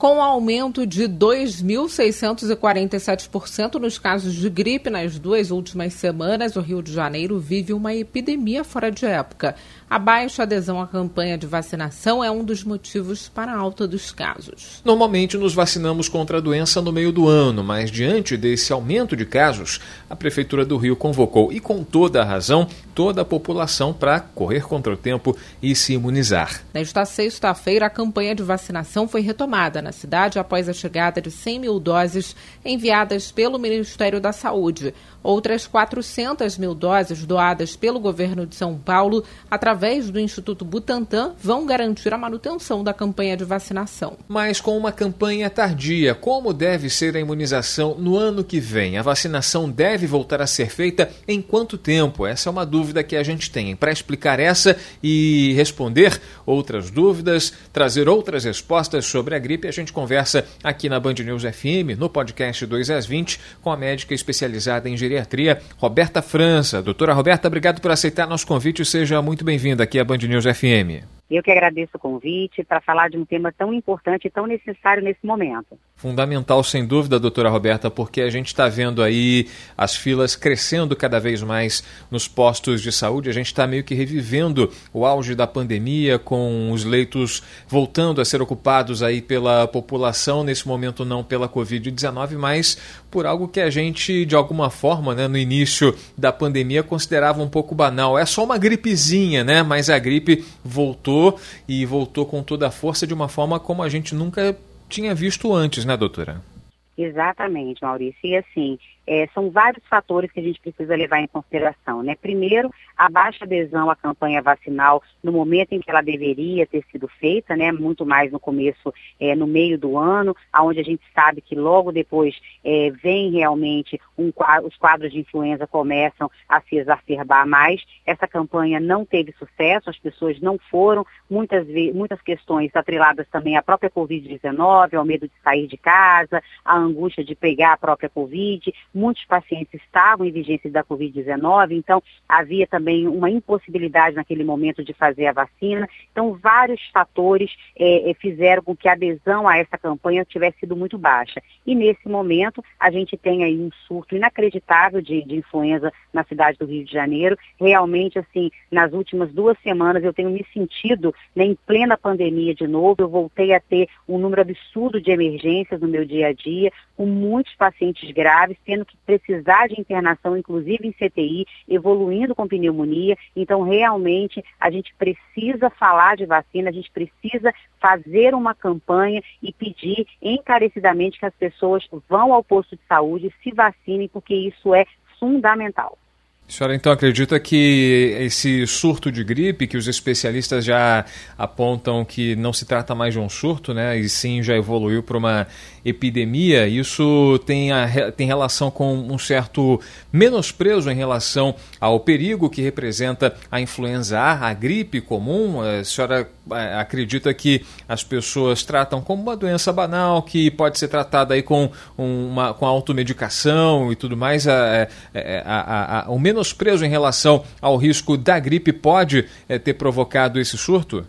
Com o aumento de 2.647% nos casos de gripe nas duas últimas semanas, o Rio de Janeiro vive uma epidemia fora de época. A baixa adesão à campanha de vacinação é um dos motivos para a alta dos casos. Normalmente nos vacinamos contra a doença no meio do ano, mas diante desse aumento de casos, a Prefeitura do Rio convocou, e com toda a razão, toda a população para correr contra o tempo e se imunizar. Nesta sexta-feira, a campanha de vacinação foi retomada na cidade após a chegada de 100 mil doses enviadas pelo Ministério da Saúde. Outras 400 mil doses doadas pelo governo de São Paulo através do Instituto Butantan vão garantir a manutenção da campanha de vacinação. Mas com uma campanha tardia, como deve ser a imunização no ano que vem? A vacinação deve voltar a ser feita em quanto tempo? Essa é uma dúvida que a gente tem. Para explicar essa e responder outras dúvidas, trazer outras respostas sobre a gripe, a gente conversa aqui na Band News FM, no podcast 2 às 20, com a médica especializada em geriatria, Roberta França. Doutora Roberta, obrigado por aceitar nosso convite seja muito bem-vinda aqui à Band News FM. Eu que agradeço o convite para falar de um tema tão importante e tão necessário nesse momento. Fundamental, sem dúvida, doutora Roberta, porque a gente está vendo aí as filas crescendo cada vez mais nos postos de saúde. A gente está meio que revivendo o auge da pandemia, com os leitos voltando a ser ocupados aí pela população, nesse momento não pela Covid-19, mas por algo que a gente, de alguma forma, né, no início da pandemia, considerava um pouco banal. É só uma gripezinha, né? Mas a gripe voltou voltou e voltou com toda a força de uma forma como a gente nunca tinha visto antes, né, doutora? Exatamente, Maurício. E assim, é, são vários fatores que a gente precisa levar em consideração. Né? Primeiro, a baixa adesão à campanha vacinal no momento em que ela deveria ter sido feita, né? muito mais no começo, é, no meio do ano, onde a gente sabe que logo depois é, vem realmente um, os quadros de influenza começam a se exacerbar mais. Essa campanha não teve sucesso, as pessoas não foram, muitas, muitas questões atreladas também à própria Covid-19, ao medo de sair de casa, à angústia de pegar a própria Covid muitos pacientes estavam em vigência da Covid-19, então havia também uma impossibilidade naquele momento de fazer a vacina. Então, vários fatores é, fizeram com que a adesão a essa campanha tivesse sido muito baixa. E nesse momento, a gente tem aí um surto inacreditável de, de influenza na cidade do Rio de Janeiro. Realmente, assim, nas últimas duas semanas eu tenho me sentido né, em plena pandemia de novo. Eu voltei a ter um número absurdo de emergências no meu dia a dia, com muitos pacientes graves, tendo que precisar de internação, inclusive em CTI, evoluindo com pneumonia. Então, realmente, a gente precisa falar de vacina, a gente precisa fazer uma campanha e pedir encarecidamente que as pessoas vão ao posto de saúde, se vacinem, porque isso é fundamental. A senhora então acredita que esse surto de gripe, que os especialistas já apontam que não se trata mais de um surto, né, e sim já evoluiu para uma epidemia, isso tem, a, tem relação com um certo menosprezo em relação ao perigo que representa a influenza A, a gripe comum? A senhora é, acredita que as pessoas tratam como uma doença banal, que pode ser tratada aí com, uma, com automedicação e tudo mais? A, a, a, o menos menosprezo em relação ao risco da gripe pode é, ter provocado esse surto?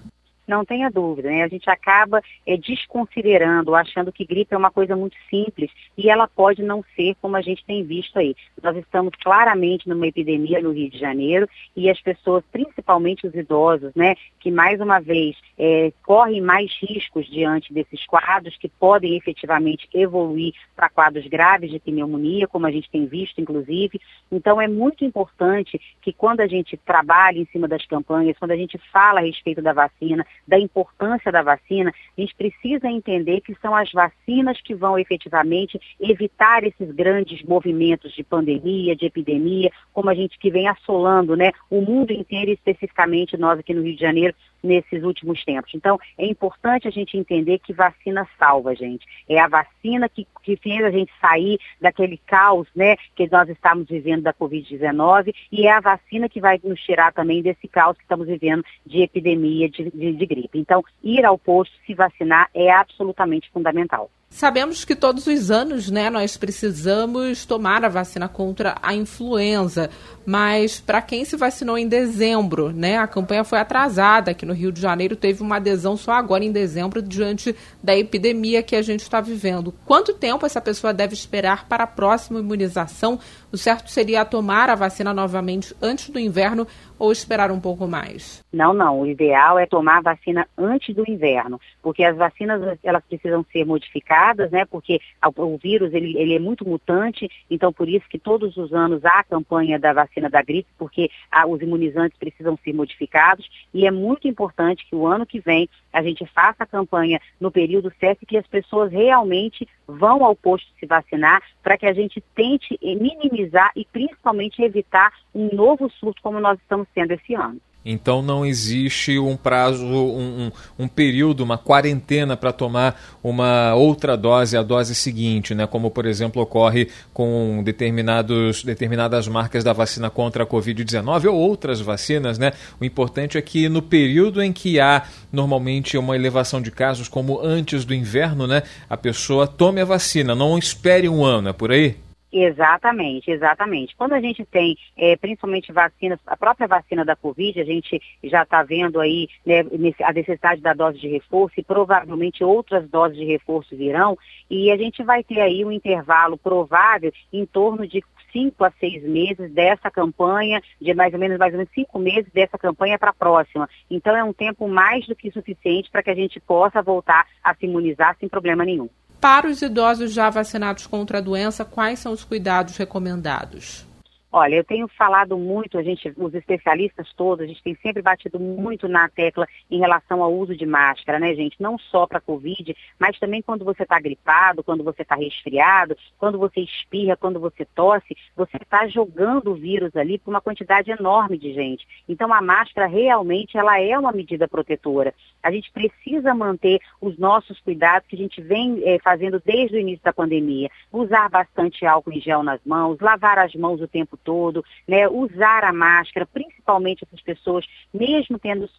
Não tenha dúvida, né? A gente acaba é, desconsiderando, achando que gripe é uma coisa muito simples e ela pode não ser como a gente tem visto aí. Nós estamos claramente numa epidemia no Rio de Janeiro e as pessoas, principalmente os idosos, né, que mais uma vez é, correm mais riscos diante desses quadros que podem efetivamente evoluir para quadros graves de pneumonia, como a gente tem visto, inclusive. Então é muito importante que quando a gente trabalha em cima das campanhas, quando a gente fala a respeito da vacina, da importância da vacina, a gente precisa entender que são as vacinas que vão efetivamente evitar esses grandes movimentos de pandemia, de epidemia, como a gente que vem assolando né, o mundo inteiro, especificamente nós aqui no Rio de Janeiro, nesses últimos tempos. Então, é importante a gente entender que vacina salva, gente. É a vacina que, que fez a gente sair daquele caos né, que nós estamos vivendo da Covid-19 e é a vacina que vai nos tirar também desse caos que estamos vivendo de epidemia de, de, de gripe. Então, ir ao posto, se vacinar é absolutamente fundamental. Sabemos que todos os anos, né, nós precisamos tomar a vacina contra a influenza, mas para quem se vacinou em dezembro, né, a campanha foi atrasada aqui no Rio de Janeiro, teve uma adesão só agora em dezembro diante da epidemia que a gente está vivendo. Quanto tempo essa pessoa deve esperar para a próxima imunização? O certo seria tomar a vacina novamente antes do inverno ou esperar um pouco mais? Não, não. O ideal é tomar a vacina antes do inverno, porque as vacinas elas precisam ser modificadas, né? Porque o vírus ele, ele é muito mutante, então por isso que todos os anos há a campanha da vacina da gripe, porque os imunizantes precisam ser modificados e é muito importante que o ano que vem a gente faça a campanha no período certo e que as pessoas realmente vão ao posto se vacinar para que a gente tente minimizar e principalmente evitar um novo surto como nós estamos tendo esse ano. Então não existe um prazo, um, um, um período, uma quarentena para tomar uma outra dose, a dose seguinte, né? como por exemplo ocorre com determinados, determinadas marcas da vacina contra a Covid-19 ou outras vacinas. Né? O importante é que no período em que há normalmente uma elevação de casos, como antes do inverno, né? a pessoa tome a vacina, não espere um ano, é por aí? Exatamente, exatamente. Quando a gente tem, é, principalmente vacinas, a própria vacina da Covid, a gente já está vendo aí né, a necessidade da dose de reforço e provavelmente outras doses de reforço virão, e a gente vai ter aí um intervalo provável em torno de cinco a seis meses dessa campanha, de mais ou menos mais ou menos cinco meses dessa campanha para a próxima. Então é um tempo mais do que suficiente para que a gente possa voltar a se imunizar sem problema nenhum. Para os idosos já vacinados contra a doença, quais são os cuidados recomendados? Olha, eu tenho falado muito, a gente, os especialistas todos, a gente tem sempre batido muito na tecla em relação ao uso de máscara, né, gente? Não só para Covid, mas também quando você está gripado, quando você está resfriado, quando você espirra, quando você tosse, você está jogando o vírus ali para uma quantidade enorme de gente. Então a máscara realmente ela é uma medida protetora. A gente precisa manter os nossos cuidados que a gente vem é, fazendo desde o início da pandemia. Usar bastante álcool em gel nas mãos, lavar as mãos o tempo todo, né, usar a máscara, principalmente essas pessoas, mesmo tendo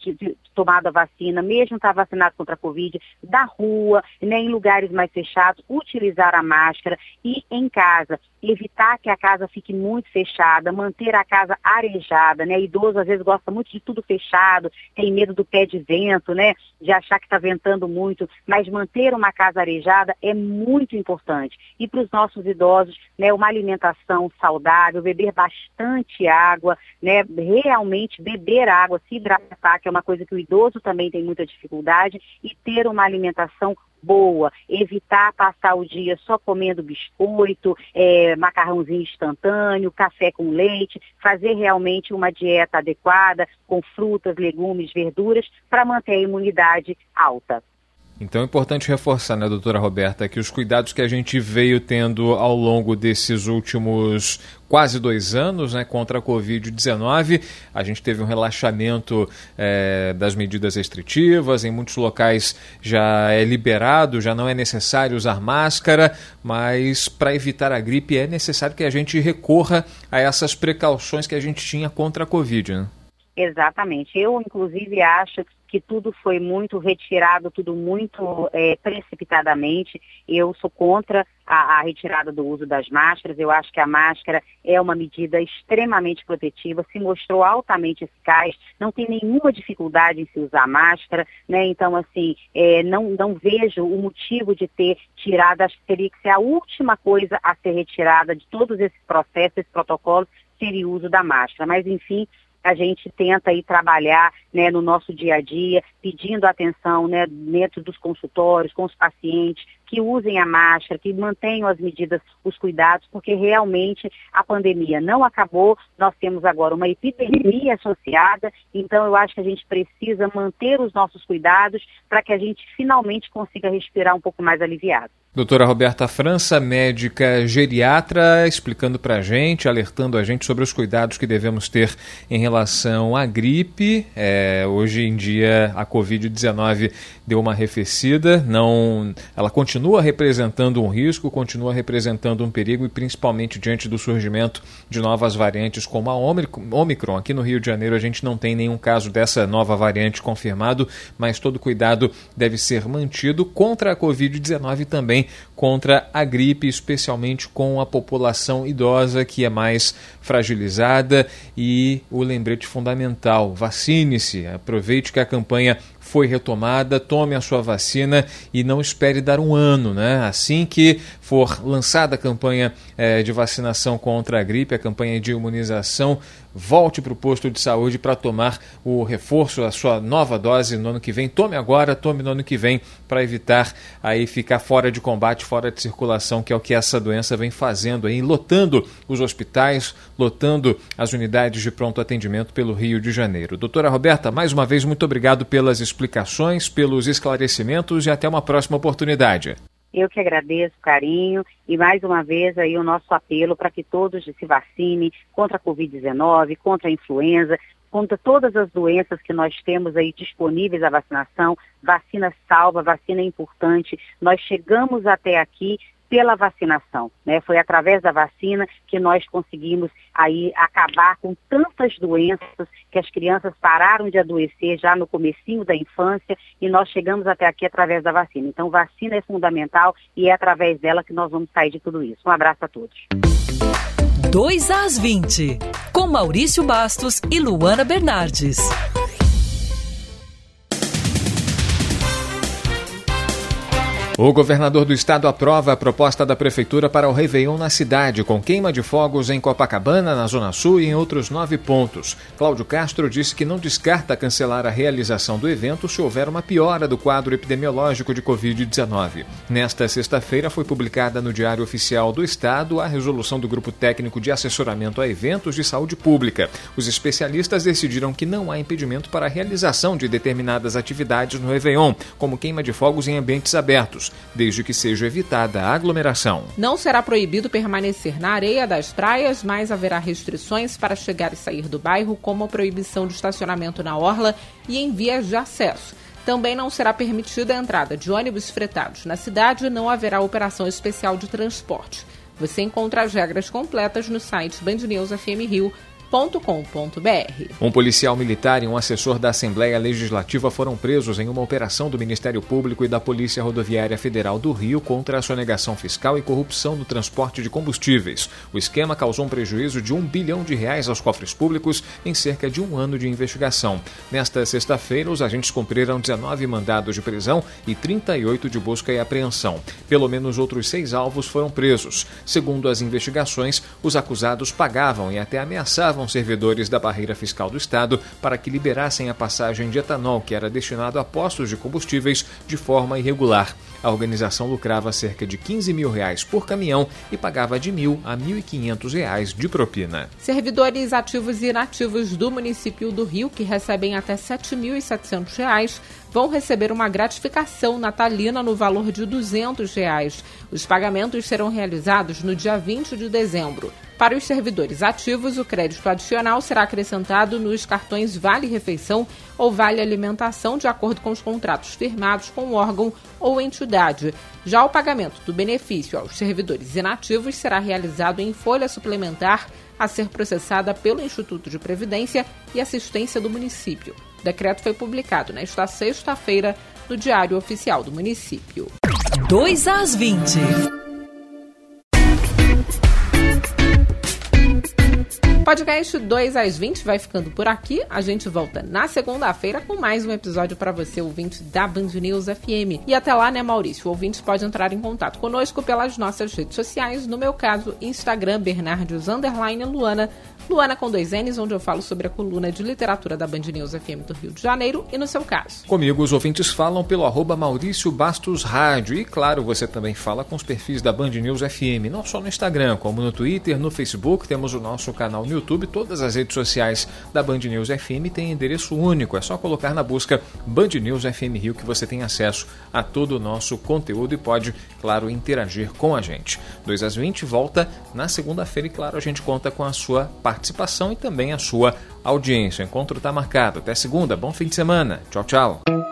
tomado a vacina, mesmo estar tá vacinado contra a Covid, da rua, né, em lugares mais fechados, utilizar a máscara e em casa, evitar que a casa fique muito fechada, manter a casa arejada, né? Idoso às vezes gosta muito de tudo fechado, tem medo do pé de vento, né? De achar que está ventando muito, mas manter uma casa arejada é muito importante. E para os nossos idosos, né, uma alimentação saudável, beber bastante água, né? Realmente beber água, se hidratar, que é uma coisa que o idoso também tem muita dificuldade, e ter uma alimentação boa, evitar passar o dia só comendo biscoito, é, macarrãozinho instantâneo, café com leite, fazer realmente uma dieta adequada com frutas, legumes, verduras para manter a imunidade alta. Então é importante reforçar, né, doutora Roberta, que os cuidados que a gente veio tendo ao longo desses últimos quase dois anos né, contra a Covid-19, a gente teve um relaxamento é, das medidas restritivas, em muitos locais já é liberado, já não é necessário usar máscara, mas para evitar a gripe é necessário que a gente recorra a essas precauções que a gente tinha contra a Covid. Né? Exatamente. Eu, inclusive, acho que tudo foi muito retirado, tudo muito é, precipitadamente. Eu sou contra a, a, retirada do uso das máscaras. Eu acho que a máscara é uma medida extremamente protetiva, se mostrou altamente eficaz, não tem nenhuma dificuldade em se usar máscara, né? Então, assim, é, não, não vejo o motivo de ter tirado, acho que teria que ser a última coisa a ser retirada de todos esses processos, esses protocolos, seria o uso da máscara. Mas, enfim, a gente tenta aí trabalhar né, no nosso dia a dia, pedindo atenção né, dentro dos consultórios, com os pacientes, que usem a máscara, que mantenham as medidas, os cuidados, porque realmente a pandemia não acabou, nós temos agora uma epidemia associada, então eu acho que a gente precisa manter os nossos cuidados para que a gente finalmente consiga respirar um pouco mais aliviado. Doutora Roberta França, médica geriatra, explicando para a gente, alertando a gente sobre os cuidados que devemos ter em relação à gripe. É, hoje em dia a Covid-19 deu uma arrefecida, não, ela continua continua representando um risco, continua representando um perigo e principalmente diante do surgimento de novas variantes como a Omicron. Aqui no Rio de Janeiro a gente não tem nenhum caso dessa nova variante confirmado, mas todo cuidado deve ser mantido contra a Covid-19 e também contra a gripe, especialmente com a população idosa que é mais fragilizada e o lembrete fundamental, vacine-se, aproveite que a campanha foi retomada, tome a sua vacina e não espere dar um ano, né? Assim que for lançada a campanha eh, de vacinação contra a gripe, a campanha de imunização, volte para o posto de saúde para tomar o reforço, a sua nova dose no ano que vem. Tome agora, tome no ano que vem, para evitar aí ficar fora de combate, fora de circulação, que é o que essa doença vem fazendo aí, lotando os hospitais, lotando as unidades de pronto atendimento pelo Rio de Janeiro. Doutora Roberta, mais uma vez, muito obrigado pelas explicações, pelos esclarecimentos e até uma próxima oportunidade. Eu que agradeço o carinho e mais uma vez aí o nosso apelo para que todos se vacinem contra a Covid-19, contra a influenza, contra todas as doenças que nós temos aí disponíveis à vacinação. Vacina salva, vacina é importante. Nós chegamos até aqui pela vacinação. Né? Foi através da vacina que nós conseguimos aí acabar com tantas doenças que as crianças pararam de adoecer já no comecinho da infância e nós chegamos até aqui através da vacina. Então, vacina é fundamental e é através dela que nós vamos sair de tudo isso. Um abraço a todos. 2 às 20, com Maurício Bastos e Luana Bernardes. O governador do estado aprova a proposta da prefeitura para o Réveillon na cidade, com queima de fogos em Copacabana, na Zona Sul e em outros nove pontos. Cláudio Castro disse que não descarta cancelar a realização do evento se houver uma piora do quadro epidemiológico de Covid-19. Nesta sexta-feira foi publicada no Diário Oficial do Estado a resolução do Grupo Técnico de Assessoramento a Eventos de Saúde Pública. Os especialistas decidiram que não há impedimento para a realização de determinadas atividades no Réveillon, como queima de fogos em ambientes abertos desde que seja evitada a aglomeração. Não será proibido permanecer na areia das praias, mas haverá restrições para chegar e sair do bairro, como a proibição de estacionamento na orla e em vias de acesso. Também não será permitida a entrada de ônibus fretados na cidade e não haverá operação especial de transporte. Você encontra as regras completas no site Band News FM Rio um policial militar e um assessor da Assembleia Legislativa foram presos em uma operação do Ministério Público e da Polícia Rodoviária Federal do Rio contra a sonegação fiscal e corrupção no transporte de combustíveis. O esquema causou um prejuízo de um bilhão de reais aos cofres públicos em cerca de um ano de investigação. Nesta sexta-feira, os agentes cumpriram 19 mandados de prisão e 38 de busca e apreensão. Pelo menos outros seis alvos foram presos. Segundo as investigações, os acusados pagavam e até ameaçavam servidores da barreira fiscal do Estado para que liberassem a passagem de etanol que era destinado a postos de combustíveis de forma irregular. A organização lucrava cerca de 15 mil reais por caminhão e pagava de mil a 1.500 reais de propina. Servidores ativos e inativos do município do Rio, que recebem até 7.700 reais, vão receber uma gratificação natalina no valor de 200. Reais. Os pagamentos serão realizados no dia 20 de dezembro. Para os servidores ativos, o crédito adicional será acrescentado nos cartões Vale Refeição ou Vale Alimentação, de acordo com os contratos firmados com o órgão ou entidade. Já o pagamento do benefício aos servidores inativos será realizado em folha suplementar a ser processada pelo Instituto de Previdência e Assistência do município. O decreto foi publicado nesta sexta-feira no Diário Oficial do Município. 2 às 20. Podcast 2 às 20 vai ficando por aqui. A gente volta na segunda-feira com mais um episódio para você, ouvinte da Band News FM. E até lá, né, Maurício? O ouvinte pode entrar em contato conosco pelas nossas redes sociais. No meu caso, Instagram, Bernardes Luana Luana com dois N's, onde eu falo sobre a coluna de literatura da Band News FM do Rio de Janeiro e no seu caso. Comigo, os ouvintes falam pelo arroba Maurício Bastos Rádio. E claro, você também fala com os perfis da Band News FM, não só no Instagram, como no Twitter, no Facebook, temos o nosso canal no YouTube, todas as redes sociais da Band News FM têm endereço único. É só colocar na busca Band News FM Rio que você tem acesso a todo o nosso conteúdo e pode, claro, interagir com a gente. 2 às 20 volta na segunda-feira e, claro, a gente conta com a sua participação e também a sua audiência. O encontro está marcado. Até segunda. Bom fim de semana. Tchau, tchau.